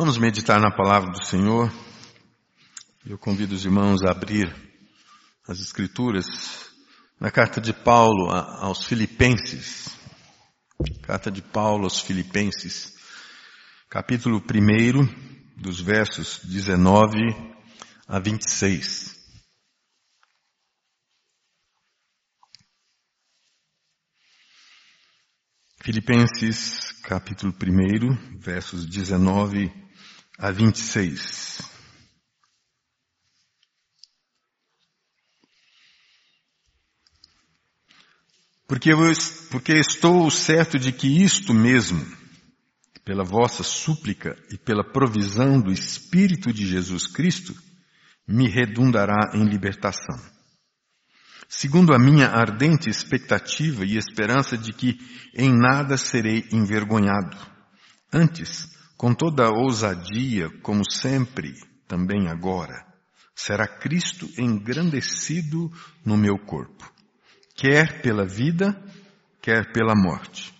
Vamos meditar na palavra do Senhor. Eu convido os irmãos a abrir as Escrituras na carta de Paulo aos Filipenses. Carta de Paulo aos Filipenses, capítulo 1, dos versos 19 a 26. Filipenses capítulo 1, versos 19 a 26. Porque, eu, porque estou certo de que isto mesmo, pela vossa súplica e pela provisão do Espírito de Jesus Cristo, me redundará em libertação segundo a minha ardente expectativa e esperança de que em nada serei envergonhado. Antes, com toda ousadia, como sempre, também agora, será Cristo engrandecido no meu corpo, quer pela vida, quer pela morte.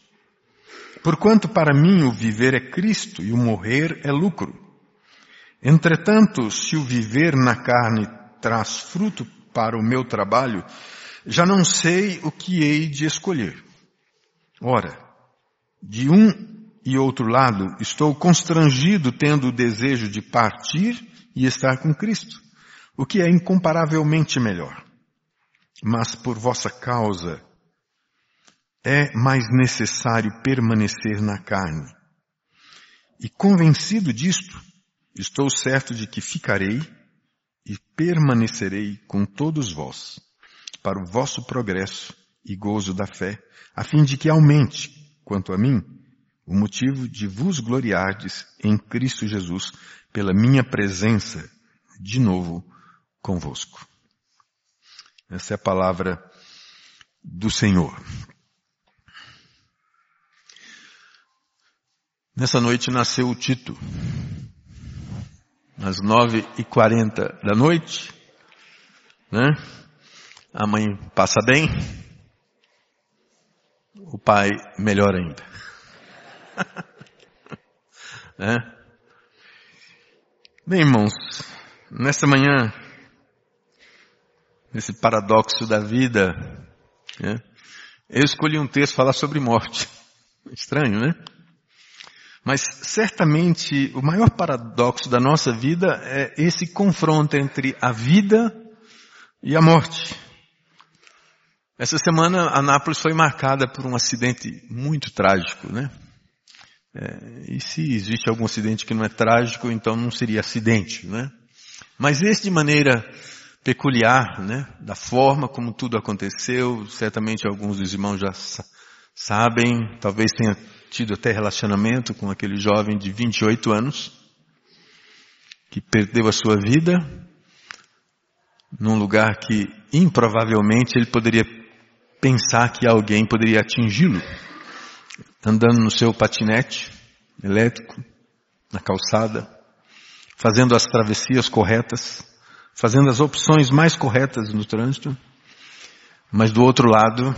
Porquanto para mim o viver é Cristo e o morrer é lucro. Entretanto, se o viver na carne traz fruto para o meu trabalho, já não sei o que hei de escolher. Ora, de um e outro lado, estou constrangido tendo o desejo de partir e estar com Cristo, o que é incomparavelmente melhor. Mas por vossa causa é mais necessário permanecer na carne. E convencido disto, estou certo de que ficarei e permanecerei com todos vós, para o vosso progresso e gozo da fé, a fim de que aumente, quanto a mim, o motivo de vos gloriardes em Cristo Jesus pela minha presença de novo convosco. Essa é a palavra do Senhor. Nessa noite nasceu o Tito às nove e quarenta da noite, né? A mãe passa bem, o pai melhor ainda. Né? Bem, irmãos, nessa manhã, nesse paradoxo da vida, né? eu escolhi um texto falar sobre morte. Estranho, né? Mas certamente o maior paradoxo da nossa vida é esse confronto entre a vida e a morte. Essa semana Anápolis foi marcada por um acidente muito trágico, né? É, e se existe algum acidente que não é trágico, então não seria acidente, né? Mas esse de maneira peculiar, né? Da forma como tudo aconteceu, certamente alguns dos irmãos já sabem, talvez tenha tido até relacionamento com aquele jovem de 28 anos, que perdeu a sua vida num lugar que improvavelmente ele poderia pensar que alguém poderia atingi-lo, andando no seu patinete elétrico, na calçada, fazendo as travessias corretas, fazendo as opções mais corretas no trânsito, mas do outro lado,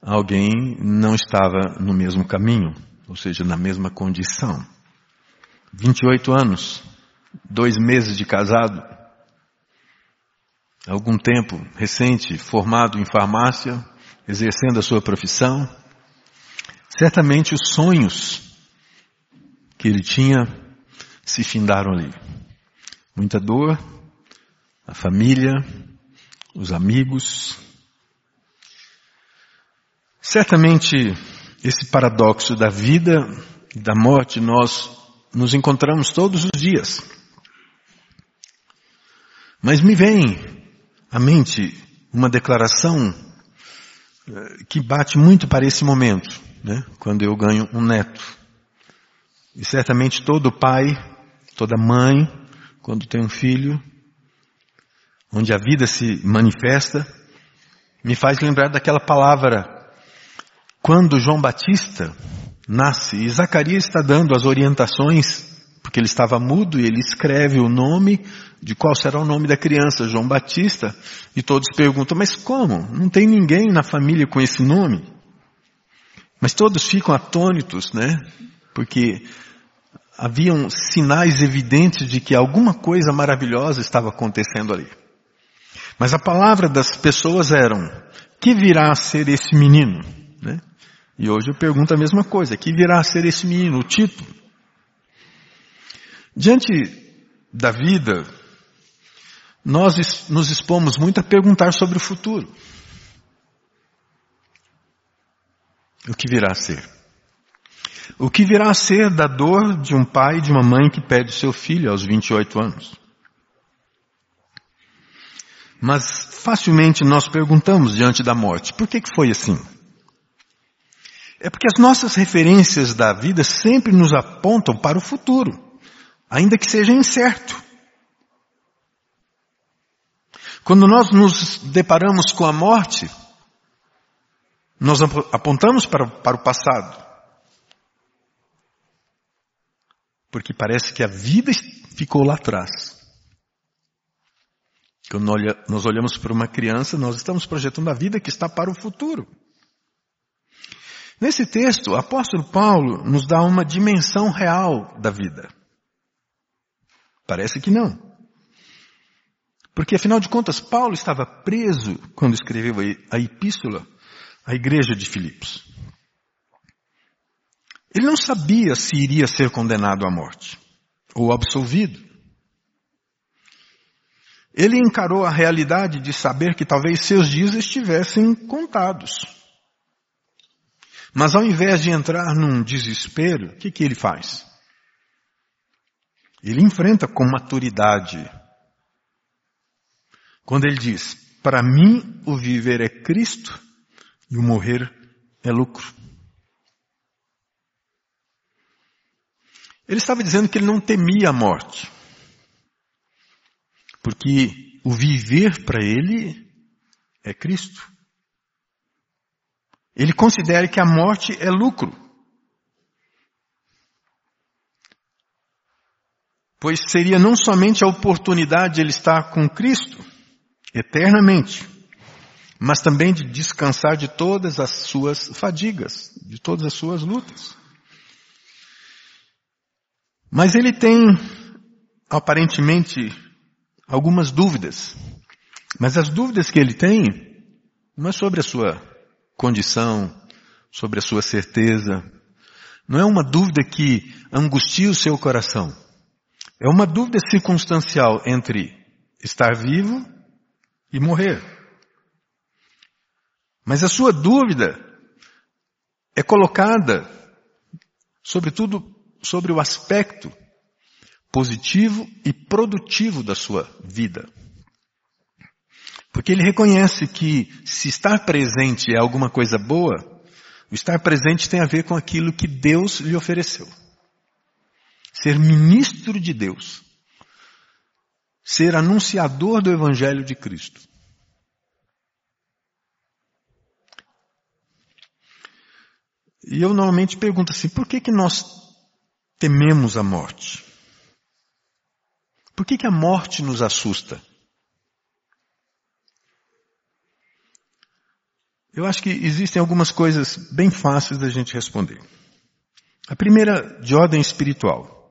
alguém não estava no mesmo caminho, ou seja, na mesma condição. 28 anos, dois meses de casado, algum tempo recente, formado em farmácia, exercendo a sua profissão. Certamente os sonhos que ele tinha se findaram ali. Muita dor, a família, os amigos, Certamente, esse paradoxo da vida e da morte nós nos encontramos todos os dias. Mas me vem à mente uma declaração eh, que bate muito para esse momento, né? quando eu ganho um neto. E certamente todo pai, toda mãe, quando tem um filho, onde a vida se manifesta, me faz lembrar daquela palavra quando João Batista nasce, e Zacarias está dando as orientações, porque ele estava mudo e ele escreve o nome de qual será o nome da criança, João Batista, e todos perguntam, mas como? Não tem ninguém na família com esse nome? Mas todos ficam atônitos, né? Porque haviam sinais evidentes de que alguma coisa maravilhosa estava acontecendo ali. Mas a palavra das pessoas eram, que virá a ser esse menino? Né? E hoje eu pergunto a mesma coisa, que virá a ser esse menino? O título. Diante da vida, nós nos expomos muito a perguntar sobre o futuro. O que virá a ser? O que virá a ser da dor de um pai e de uma mãe que perde seu filho aos 28 anos? Mas facilmente nós perguntamos diante da morte, por que, que foi assim? É porque as nossas referências da vida sempre nos apontam para o futuro, ainda que seja incerto. Quando nós nos deparamos com a morte, nós apontamos para, para o passado. Porque parece que a vida ficou lá atrás. Quando nós olhamos para uma criança, nós estamos projetando a vida que está para o futuro. Nesse texto, o apóstolo Paulo nos dá uma dimensão real da vida. Parece que não. Porque afinal de contas, Paulo estava preso quando escreveu a epístola à igreja de Filipos. Ele não sabia se iria ser condenado à morte ou absolvido. Ele encarou a realidade de saber que talvez seus dias estivessem contados. Mas ao invés de entrar num desespero, o que, que ele faz? Ele enfrenta com maturidade. Quando ele diz, para mim o viver é Cristo e o morrer é lucro. Ele estava dizendo que ele não temia a morte. Porque o viver para ele é Cristo. Ele considera que a morte é lucro. Pois seria não somente a oportunidade de ele estar com Cristo eternamente, mas também de descansar de todas as suas fadigas, de todas as suas lutas. Mas ele tem, aparentemente, algumas dúvidas. Mas as dúvidas que ele tem não é sobre a sua condição, sobre a sua certeza. Não é uma dúvida que angustia o seu coração. É uma dúvida circunstancial entre estar vivo e morrer. Mas a sua dúvida é colocada, sobretudo, sobre o aspecto positivo e produtivo da sua vida. Porque ele reconhece que se estar presente é alguma coisa boa, o estar presente tem a ver com aquilo que Deus lhe ofereceu. Ser ministro de Deus. Ser anunciador do Evangelho de Cristo. E eu normalmente pergunto assim, por que que nós tememos a morte? Por que que a morte nos assusta? Eu acho que existem algumas coisas bem fáceis da gente responder. A primeira, de ordem espiritual,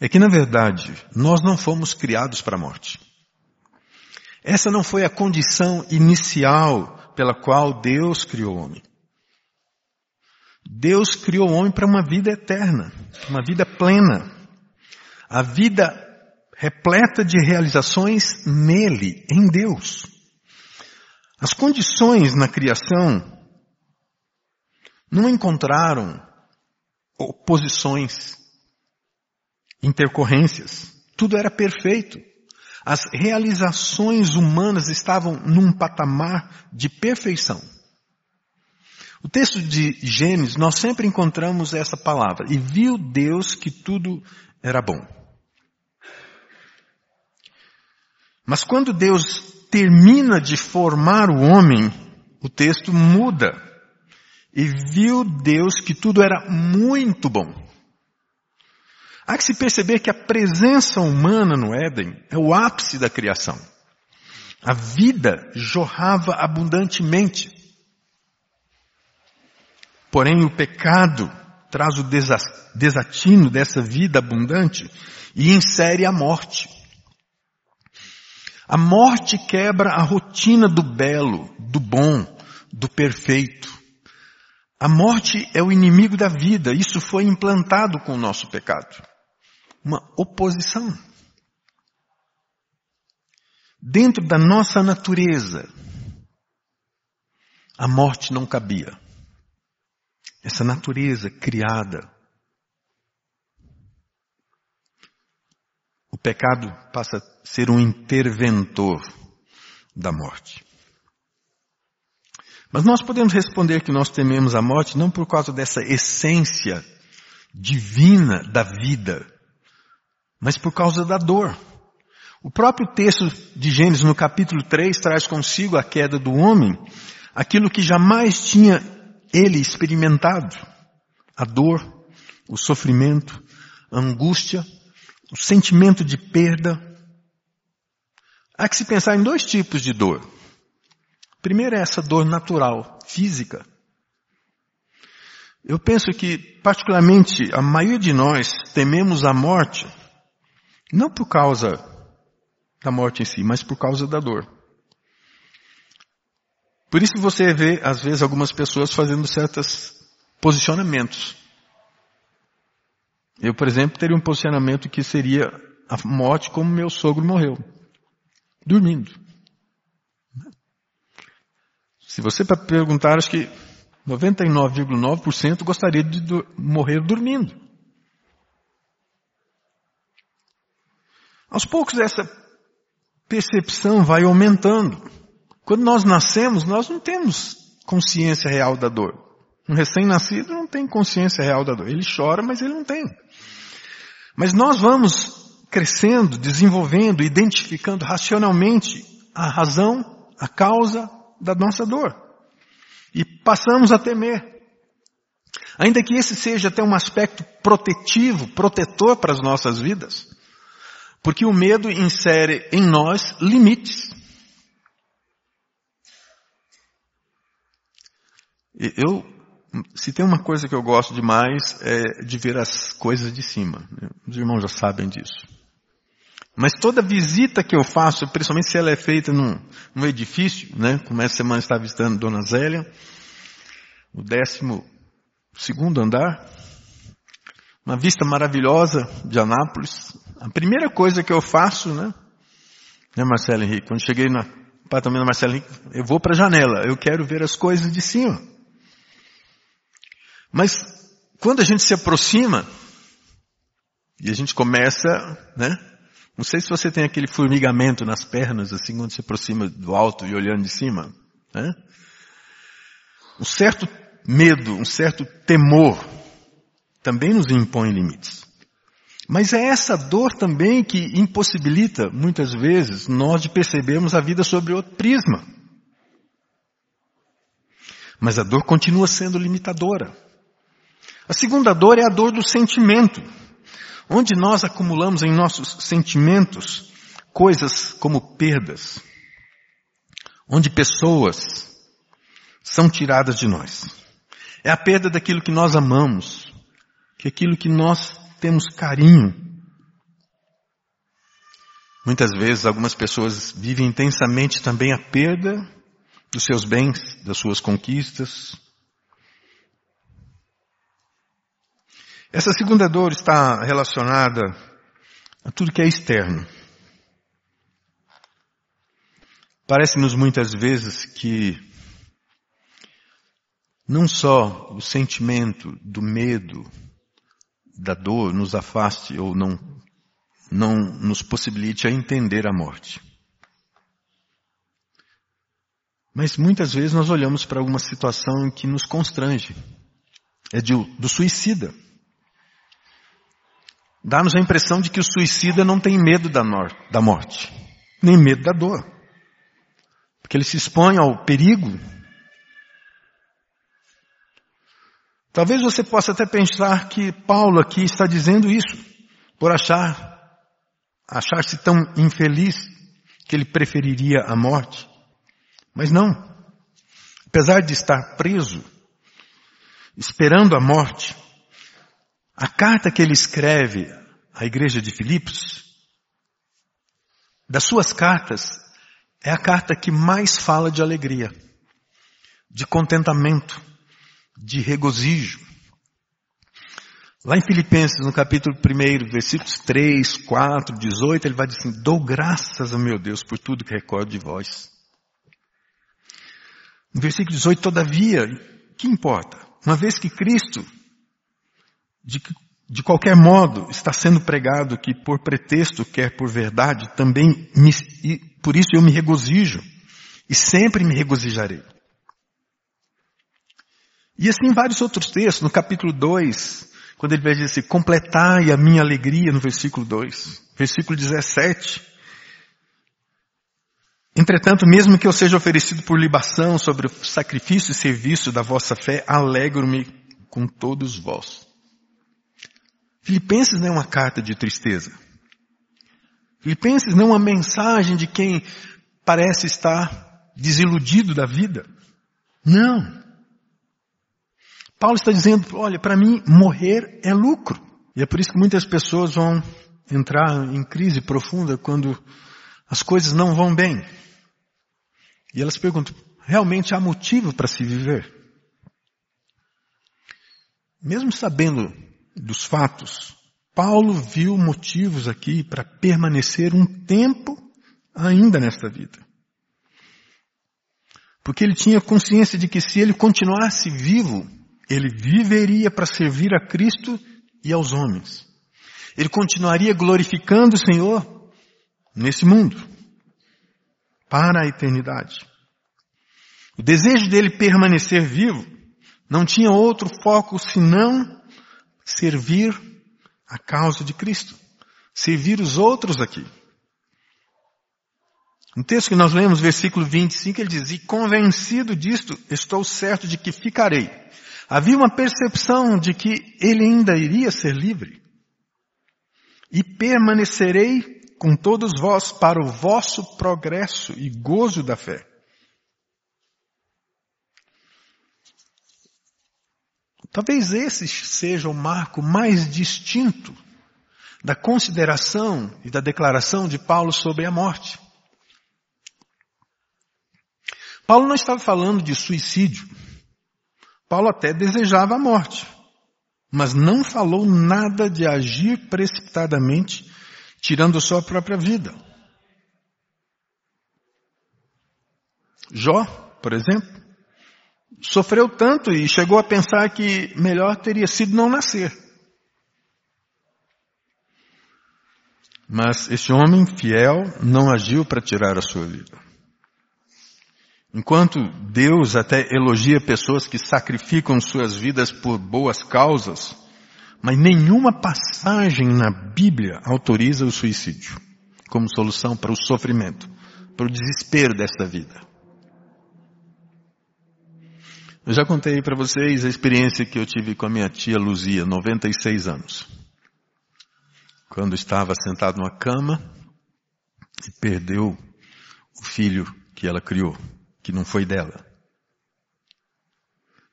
é que na verdade nós não fomos criados para a morte. Essa não foi a condição inicial pela qual Deus criou o homem. Deus criou o homem para uma vida eterna, uma vida plena. A vida repleta de realizações nele, em Deus. As condições na criação não encontraram oposições, intercorrências. Tudo era perfeito. As realizações humanas estavam num patamar de perfeição. O texto de Gênesis, nós sempre encontramos essa palavra. E viu Deus que tudo era bom. Mas quando Deus termina de formar o homem, o texto muda. E viu Deus que tudo era muito bom. Há que se perceber que a presença humana no Éden é o ápice da criação. A vida jorrava abundantemente. Porém, o pecado traz o desatino dessa vida abundante e insere a morte. A morte quebra a rotina do belo, do bom, do perfeito. A morte é o inimigo da vida. Isso foi implantado com o nosso pecado. Uma oposição. Dentro da nossa natureza, a morte não cabia. Essa natureza criada. O pecado passa a ser um interventor da morte. Mas nós podemos responder que nós tememos a morte não por causa dessa essência divina da vida, mas por causa da dor. O próprio texto de Gênesis no capítulo 3 traz consigo a queda do homem, aquilo que jamais tinha ele experimentado. A dor, o sofrimento, a angústia, o sentimento de perda. Há que se pensar em dois tipos de dor. Primeiro é essa dor natural, física. Eu penso que, particularmente, a maioria de nós tememos a morte, não por causa da morte em si, mas por causa da dor. Por isso você vê, às vezes, algumas pessoas fazendo certos posicionamentos. Eu, por exemplo, teria um posicionamento que seria a morte como meu sogro morreu. Dormindo. Se você perguntar, acho que 99,9% gostaria de do, morrer dormindo. Aos poucos essa percepção vai aumentando. Quando nós nascemos, nós não temos consciência real da dor. Um recém-nascido não tem consciência real da dor. Ele chora, mas ele não tem. Mas nós vamos crescendo, desenvolvendo, identificando racionalmente a razão, a causa, da nossa dor. E passamos a temer. Ainda que esse seja até um aspecto protetivo, protetor para as nossas vidas. Porque o medo insere em nós limites. Eu, se tem uma coisa que eu gosto demais é de ver as coisas de cima. Os irmãos já sabem disso. Mas toda visita que eu faço, principalmente se ela é feita num, num edifício, né? Como essa semana está visitando Dona Zélia, o décimo segundo andar, uma vista maravilhosa de Anápolis. A primeira coisa que eu faço, né? Né, Marcelo Henrique? Quando cheguei no apartamento da Marcelo Henrique, eu vou para a janela, eu quero ver as coisas de cima. Mas quando a gente se aproxima, e a gente começa, né? Não sei se você tem aquele formigamento nas pernas, assim, quando se aproxima do alto e olhando de cima. Né? Um certo medo, um certo temor também nos impõe limites. Mas é essa dor também que impossibilita, muitas vezes, nós de percebermos a vida sobre outro prisma. Mas a dor continua sendo limitadora. A segunda dor é a dor do sentimento onde nós acumulamos em nossos sentimentos coisas como perdas, onde pessoas são tiradas de nós. É a perda daquilo que nós amamos, que é aquilo que nós temos carinho. Muitas vezes algumas pessoas vivem intensamente também a perda dos seus bens, das suas conquistas, Essa segunda dor está relacionada a tudo que é externo. Parece-nos muitas vezes que não só o sentimento do medo, da dor nos afaste ou não, não nos possibilite a entender a morte. Mas muitas vezes nós olhamos para alguma situação que nos constrange. É de, do suicida. Dá-nos a impressão de que o suicida não tem medo da, morte, nem medo da dor. Porque ele se expõe ao perigo. Talvez você possa até pensar que Paulo aqui está dizendo isso, por achar, achar-se tão infeliz que ele preferiria a morte. Mas não. Apesar de estar preso, esperando a morte, A carta que ele escreve à igreja de Filipos, das suas cartas, é a carta que mais fala de alegria, de contentamento, de regozijo. Lá em Filipenses, no capítulo 1, versículos 3, 4, 18, ele vai dizer assim, dou graças ao meu Deus por tudo que recordo de vós. No versículo 18, todavia, que importa? Uma vez que Cristo de de qualquer modo está sendo pregado que por pretexto, quer por verdade, também me, por isso eu me regozijo e sempre me regozijarei. E assim vários outros textos, no capítulo 2, quando ele vai dizer assim, completai a minha alegria no versículo 2, versículo 17. Entretanto, mesmo que eu seja oferecido por libação sobre o sacrifício e serviço da vossa fé, alegro-me com todos vós. Filipenses não é uma carta de tristeza. Filipenses não é uma mensagem de quem parece estar desiludido da vida. Não. Paulo está dizendo, olha, para mim morrer é lucro. E é por isso que muitas pessoas vão entrar em crise profunda quando as coisas não vão bem. E elas perguntam, realmente há motivo para se viver? Mesmo sabendo dos fatos, Paulo viu motivos aqui para permanecer um tempo ainda nesta vida. Porque ele tinha consciência de que se ele continuasse vivo, ele viveria para servir a Cristo e aos homens. Ele continuaria glorificando o Senhor nesse mundo, para a eternidade. O desejo dele permanecer vivo não tinha outro foco senão servir a causa de Cristo. Servir os outros aqui. No texto que nós lemos, versículo 25, ele diz, e convencido disto, estou certo de que ficarei. Havia uma percepção de que ele ainda iria ser livre. E permanecerei com todos vós para o vosso progresso e gozo da fé. Talvez esse seja o marco mais distinto da consideração e da declaração de Paulo sobre a morte. Paulo não estava falando de suicídio. Paulo até desejava a morte, mas não falou nada de agir precipitadamente, tirando sua própria vida. Jó, por exemplo, sofreu tanto e chegou a pensar que melhor teria sido não nascer. Mas esse homem fiel não agiu para tirar a sua vida. Enquanto Deus até elogia pessoas que sacrificam suas vidas por boas causas, mas nenhuma passagem na Bíblia autoriza o suicídio como solução para o sofrimento, para o desespero desta vida. Eu já contei para vocês a experiência que eu tive com a minha tia Luzia, 96 anos. Quando estava sentado numa cama e perdeu o filho que ela criou, que não foi dela.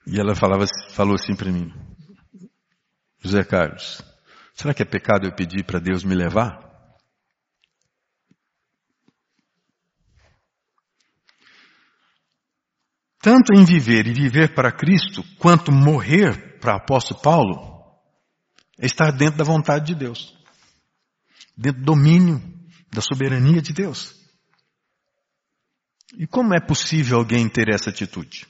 E ela falava, falou assim para mim, José Carlos, será que é pecado eu pedir para Deus me levar? Tanto em viver e viver para Cristo, quanto morrer para apóstolo Paulo, é estar dentro da vontade de Deus. Dentro do domínio, da soberania de Deus. E como é possível alguém ter essa atitude?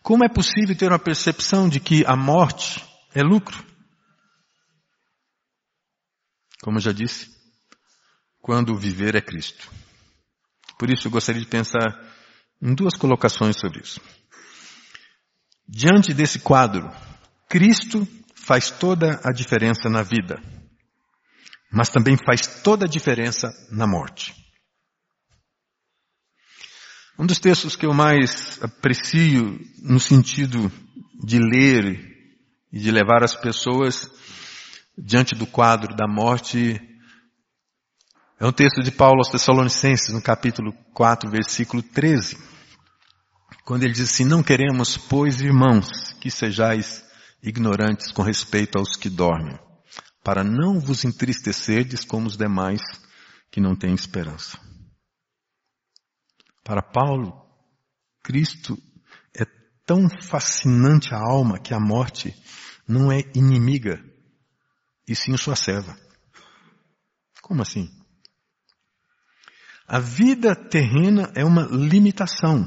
Como é possível ter uma percepção de que a morte é lucro? Como eu já disse, quando viver é Cristo. Por isso eu gostaria de pensar duas colocações sobre isso. Diante desse quadro, Cristo faz toda a diferença na vida, mas também faz toda a diferença na morte. Um dos textos que eu mais aprecio no sentido de ler e de levar as pessoas diante do quadro da morte é um texto de Paulo aos Tessalonicenses, no capítulo 4, versículo 13. Quando ele diz assim, não queremos, pois irmãos, que sejais ignorantes com respeito aos que dormem, para não vos entristecerdes como os demais que não têm esperança. Para Paulo, Cristo é tão fascinante a alma que a morte não é inimiga, e sim sua serva. Como assim? A vida terrena é uma limitação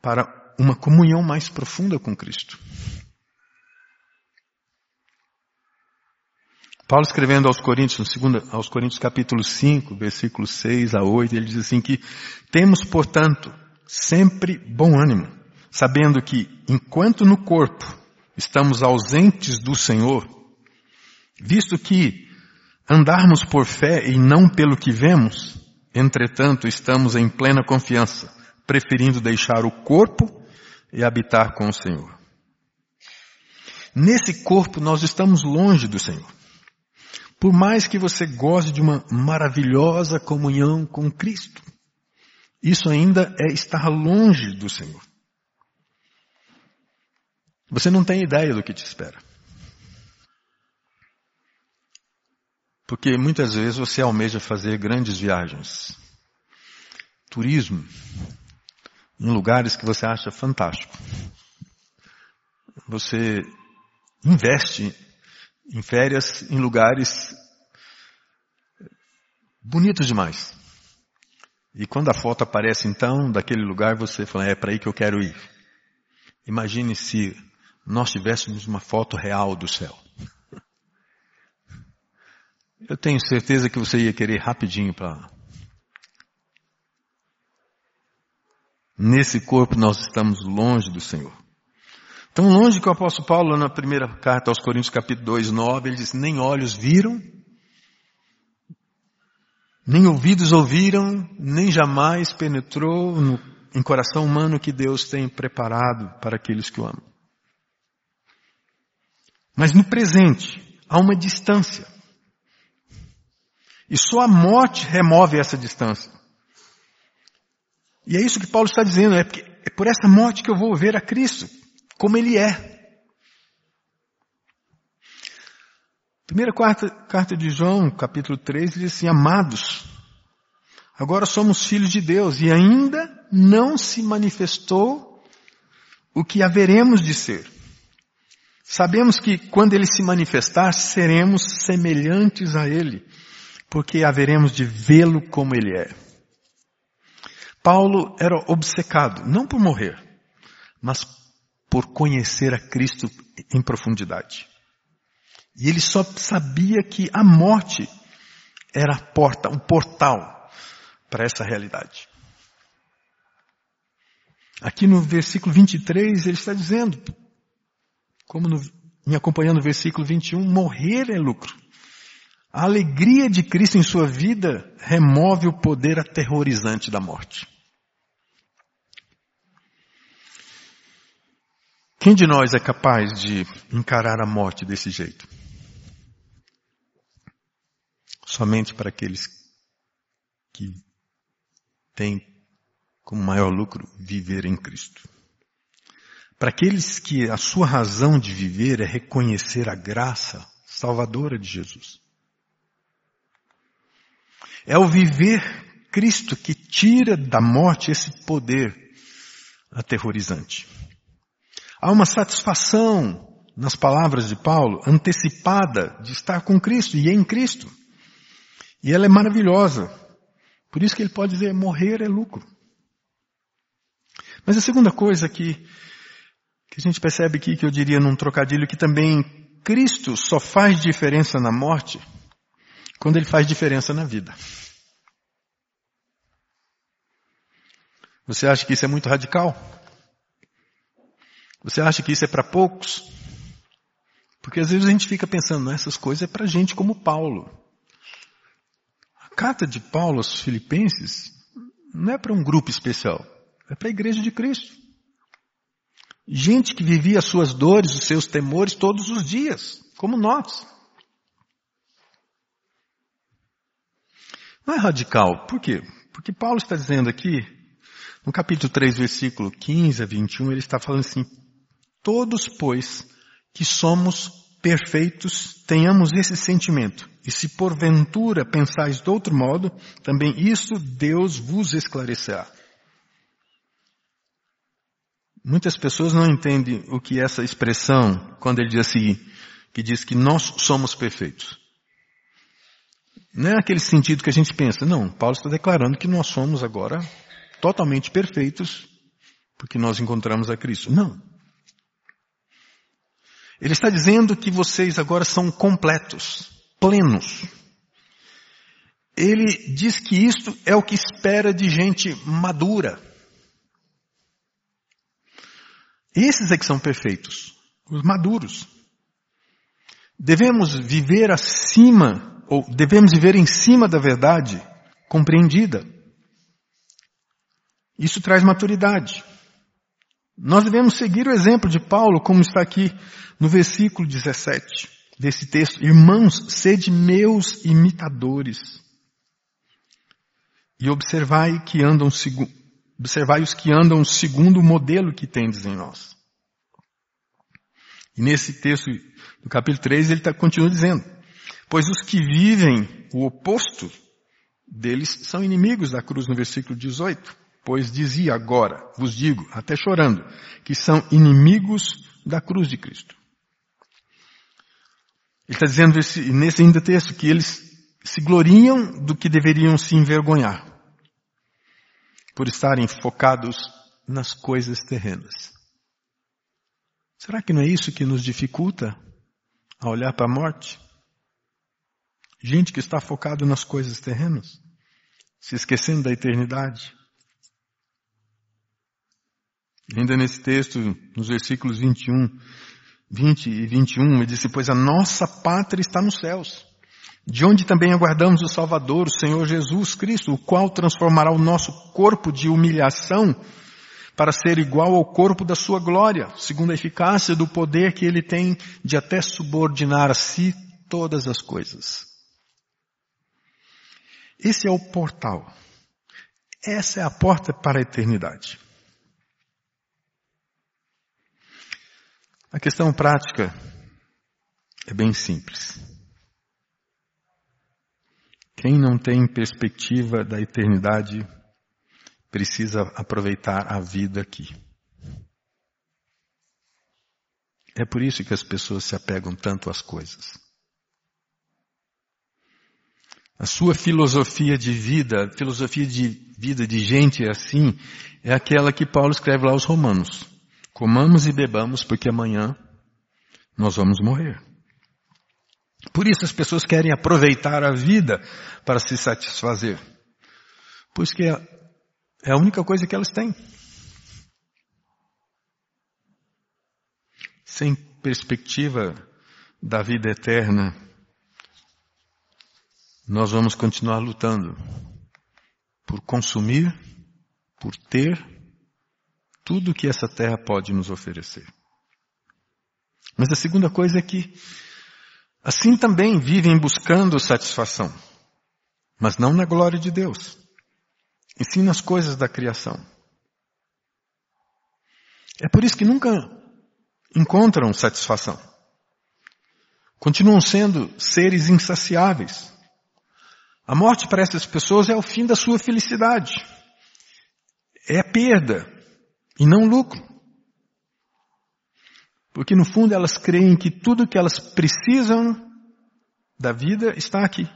para uma comunhão mais profunda com Cristo. Paulo escrevendo aos Coríntios, segundo, aos Coríntios capítulo 5, versículos 6 a 8, ele diz assim que temos, portanto, sempre bom ânimo, sabendo que enquanto no corpo estamos ausentes do Senhor, visto que andarmos por fé e não pelo que vemos, entretanto estamos em plena confiança, preferindo deixar o corpo e habitar com o Senhor. Nesse corpo nós estamos longe do Senhor. Por mais que você goze de uma maravilhosa comunhão com Cristo, isso ainda é estar longe do Senhor. Você não tem ideia do que te espera. Porque muitas vezes você almeja fazer grandes viagens. Turismo, em lugares que você acha fantástico. Você investe em férias em lugares bonitos demais. E quando a foto aparece então daquele lugar, você fala, é para aí que eu quero ir. Imagine se nós tivéssemos uma foto real do céu. Eu tenho certeza que você ia querer rapidinho para lá. Nesse corpo nós estamos longe do Senhor. Tão longe que o apóstolo Paulo, na primeira carta aos Coríntios, capítulo 2, 9, ele diz, nem olhos viram, nem ouvidos ouviram, nem jamais penetrou no, em coração humano que Deus tem preparado para aqueles que o amam. Mas no presente, há uma distância. E só a morte remove essa distância. E é isso que Paulo está dizendo, é, porque, é por essa morte que eu vou ver a Cristo, como Ele é. Primeira quarta, carta de João, capítulo 3, diz assim, amados, agora somos filhos de Deus e ainda não se manifestou o que haveremos de ser. Sabemos que quando Ele se manifestar, seremos semelhantes a Ele, porque haveremos de vê-lo como Ele é. Paulo era obcecado, não por morrer, mas por conhecer a Cristo em profundidade. E ele só sabia que a morte era a porta, um portal para essa realidade. Aqui no versículo 23 ele está dizendo, como no, acompanhando o versículo 21, morrer é lucro. A alegria de Cristo em sua vida remove o poder aterrorizante da morte. Quem de nós é capaz de encarar a morte desse jeito? Somente para aqueles que têm como maior lucro viver em Cristo. Para aqueles que a sua razão de viver é reconhecer a graça salvadora de Jesus. É o viver Cristo que tira da morte esse poder aterrorizante. Há uma satisfação nas palavras de Paulo, antecipada de estar com Cristo e em Cristo. E ela é maravilhosa. Por isso que ele pode dizer, morrer é lucro. Mas a segunda coisa que, que a gente percebe aqui, que eu diria num trocadilho, que também Cristo só faz diferença na morte quando ele faz diferença na vida. Você acha que isso é muito radical? Você acha que isso é para poucos? Porque às vezes a gente fica pensando, essas coisas é para gente como Paulo. A carta de Paulo aos Filipenses não é para um grupo especial, é para a igreja de Cristo. Gente que vivia as suas dores, os seus temores todos os dias, como nós. Não é radical. Por quê? Porque Paulo está dizendo aqui, no capítulo 3, versículo 15 a 21, ele está falando assim, Todos, pois, que somos perfeitos, tenhamos esse sentimento. E se porventura pensais de outro modo, também isso Deus vos esclarecerá. Muitas pessoas não entendem o que é essa expressão quando ele diz assim, que diz que nós somos perfeitos. Não é aquele sentido que a gente pensa. Não, Paulo está declarando que nós somos agora totalmente perfeitos porque nós encontramos a Cristo. Não. Ele está dizendo que vocês agora são completos, plenos. Ele diz que isto é o que espera de gente madura. Esses é que são perfeitos, os maduros. Devemos viver acima, ou devemos viver em cima da verdade compreendida. Isso traz maturidade. Nós devemos seguir o exemplo de Paulo, como está aqui no versículo 17 desse texto. Irmãos, sede meus imitadores. E observai que andam observai os que andam segundo o modelo que tendes em nós. E nesse texto do capítulo 3 ele tá, continua dizendo, pois os que vivem o oposto deles são inimigos da cruz no versículo 18. Pois dizia agora, vos digo, até chorando, que são inimigos da cruz de Cristo. Ele está dizendo nesse ainda texto que eles se gloriam do que deveriam se envergonhar, por estarem focados nas coisas terrenas. Será que não é isso que nos dificulta a olhar para a morte? Gente que está focado nas coisas terrenas, se esquecendo da eternidade. Ainda nesse texto, nos versículos 21, 20 e 21, ele disse, pois a nossa pátria está nos céus, de onde também aguardamos o Salvador, o Senhor Jesus Cristo, o qual transformará o nosso corpo de humilhação para ser igual ao corpo da sua glória, segundo a eficácia do poder que ele tem de até subordinar a si todas as coisas. Esse é o portal. Essa é a porta para a eternidade. A questão prática é bem simples. Quem não tem perspectiva da eternidade precisa aproveitar a vida aqui. É por isso que as pessoas se apegam tanto às coisas. A sua filosofia de vida, filosofia de vida de gente assim, é aquela que Paulo escreve lá aos Romanos. Comamos e bebamos porque amanhã nós vamos morrer. Por isso as pessoas querem aproveitar a vida para se satisfazer. Pois que é a única coisa que elas têm. Sem perspectiva da vida eterna, nós vamos continuar lutando por consumir, por ter tudo que essa terra pode nos oferecer. Mas a segunda coisa é que, assim também vivem buscando satisfação, mas não na glória de Deus, e sim nas coisas da criação. É por isso que nunca encontram satisfação. Continuam sendo seres insaciáveis. A morte para essas pessoas é o fim da sua felicidade. É perda, e não lucro. Porque no fundo elas creem que tudo que elas precisam da vida está aqui.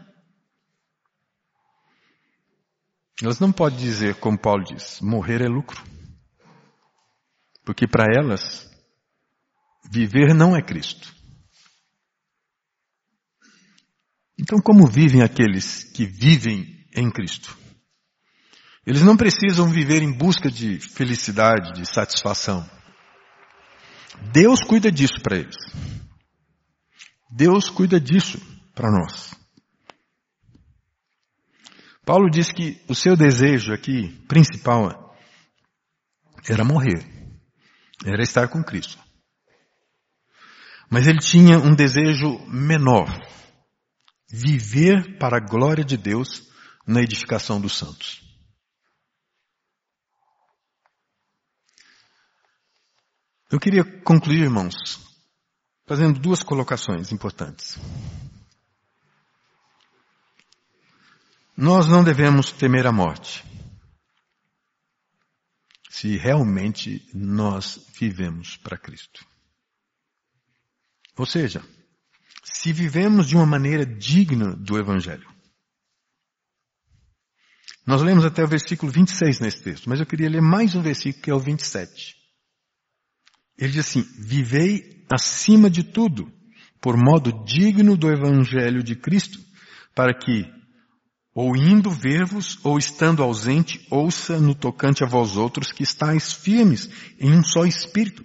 Elas não podem dizer, como Paulo diz, morrer é lucro. Porque para elas, viver não é Cristo. Então, como vivem aqueles que vivem em Cristo? Eles não precisam viver em busca de felicidade, de satisfação. Deus cuida disso para eles. Deus cuida disso para nós. Paulo diz que o seu desejo aqui, principal, era morrer. Era estar com Cristo. Mas ele tinha um desejo menor. Viver para a glória de Deus na edificação dos santos. Eu queria concluir, irmãos, fazendo duas colocações importantes. Nós não devemos temer a morte. Se realmente nós vivemos para Cristo. Ou seja, se vivemos de uma maneira digna do Evangelho. Nós lemos até o versículo 26 nesse texto, mas eu queria ler mais um versículo que é o 27. Ele diz assim, vivei acima de tudo, por modo digno do Evangelho de Cristo, para que, ou indo ver-vos, ou estando ausente, ouça no tocante a vós outros que estáis firmes em um só espírito,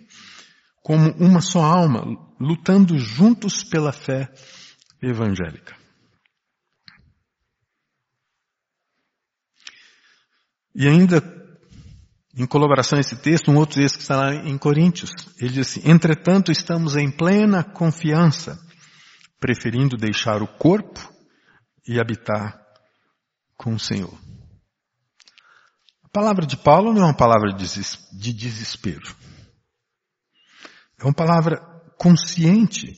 como uma só alma, lutando juntos pela fé evangélica. E ainda, em colaboração a esse texto, um outro texto que está lá em Coríntios, ele diz assim, entretanto estamos em plena confiança, preferindo deixar o corpo e habitar com o Senhor. A palavra de Paulo não é uma palavra de desespero. É uma palavra consciente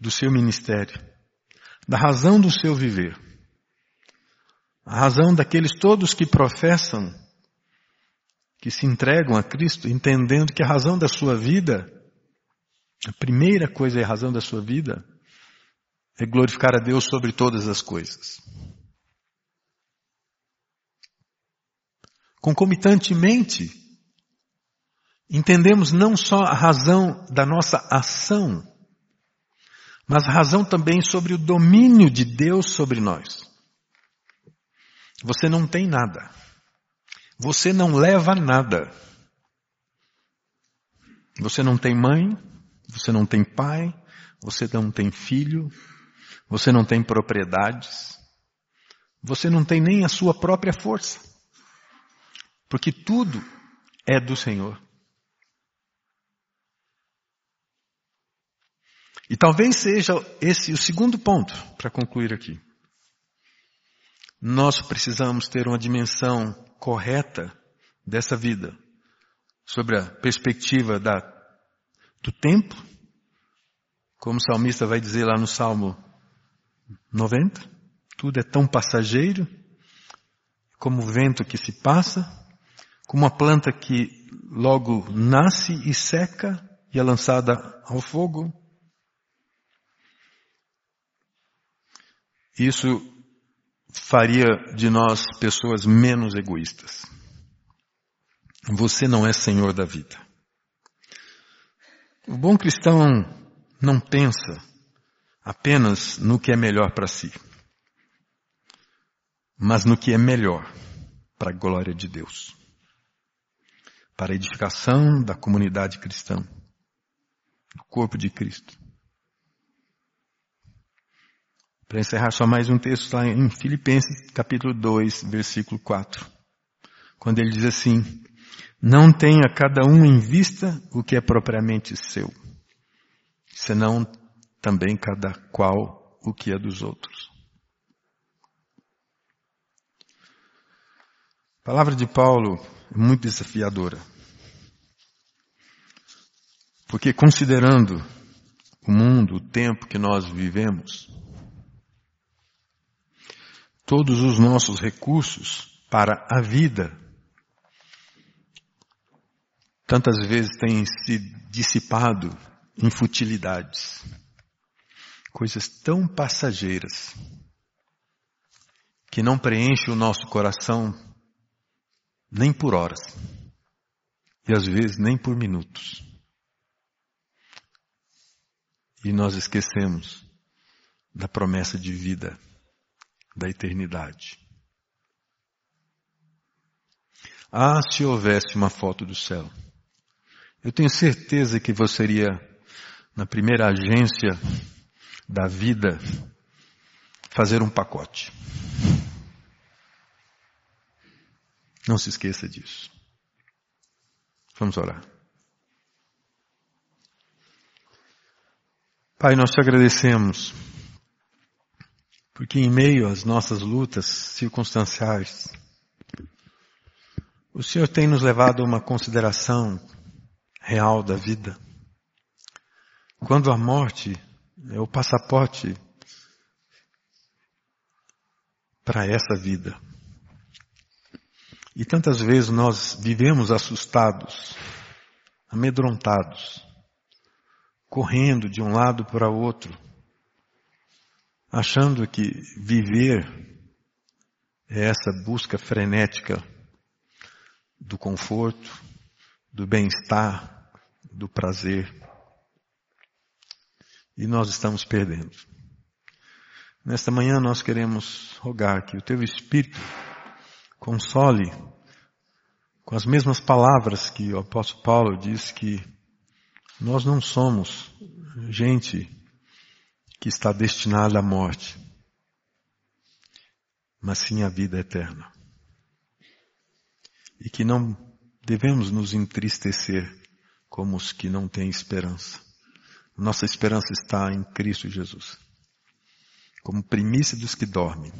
do seu ministério, da razão do seu viver. A razão daqueles todos que professam, que se entregam a Cristo, entendendo que a razão da sua vida, a primeira coisa é a razão da sua vida, é glorificar a Deus sobre todas as coisas. Concomitantemente, entendemos não só a razão da nossa ação, mas a razão também sobre o domínio de Deus sobre nós. Você não tem nada. Você não leva nada. Você não tem mãe, você não tem pai, você não tem filho, você não tem propriedades, você não tem nem a sua própria força. Porque tudo é do Senhor. E talvez seja esse o segundo ponto para concluir aqui. Nós precisamos ter uma dimensão correta dessa vida, sobre a perspectiva da, do tempo, como o salmista vai dizer lá no Salmo 90, tudo é tão passageiro, como o vento que se passa, como uma planta que logo nasce e seca e é lançada ao fogo. Isso faria de nós pessoas menos egoístas. Você não é senhor da vida. O bom cristão não pensa apenas no que é melhor para si, mas no que é melhor para a glória de Deus, para a edificação da comunidade cristã, do corpo de Cristo. Para encerrar só mais um texto lá em Filipenses capítulo 2, versículo 4. Quando ele diz assim, não tenha cada um em vista o que é propriamente seu, senão também cada qual o que é dos outros. A palavra de Paulo é muito desafiadora. Porque considerando o mundo, o tempo que nós vivemos, todos os nossos recursos para a vida. Tantas vezes têm se dissipado em futilidades, coisas tão passageiras, que não preenchem o nosso coração nem por horas, e às vezes nem por minutos. E nós esquecemos da promessa de vida da eternidade. Ah, se houvesse uma foto do céu. Eu tenho certeza que você seria na primeira agência da vida fazer um pacote. Não se esqueça disso. Vamos orar. Pai, nós te agradecemos porque em meio às nossas lutas circunstanciais, o Senhor tem nos levado a uma consideração real da vida. quando a morte é o passaporte para essa vida. E tantas vezes nós vivemos assustados, amedrontados, correndo de um lado para outro, achando que viver é essa busca frenética do conforto, do bem-estar, do prazer. E nós estamos perdendo. Nesta manhã nós queremos rogar que o Teu Espírito console com as mesmas palavras que o apóstolo Paulo diz que nós não somos gente que está destinada à morte, mas sim à vida eterna. E que não devemos nos entristecer como os que não têm esperança. Nossa esperança está em Cristo Jesus, como primícia dos que dormem.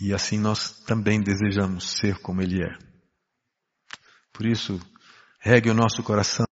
E assim nós também desejamos ser como Ele é. Por isso, regue o nosso coração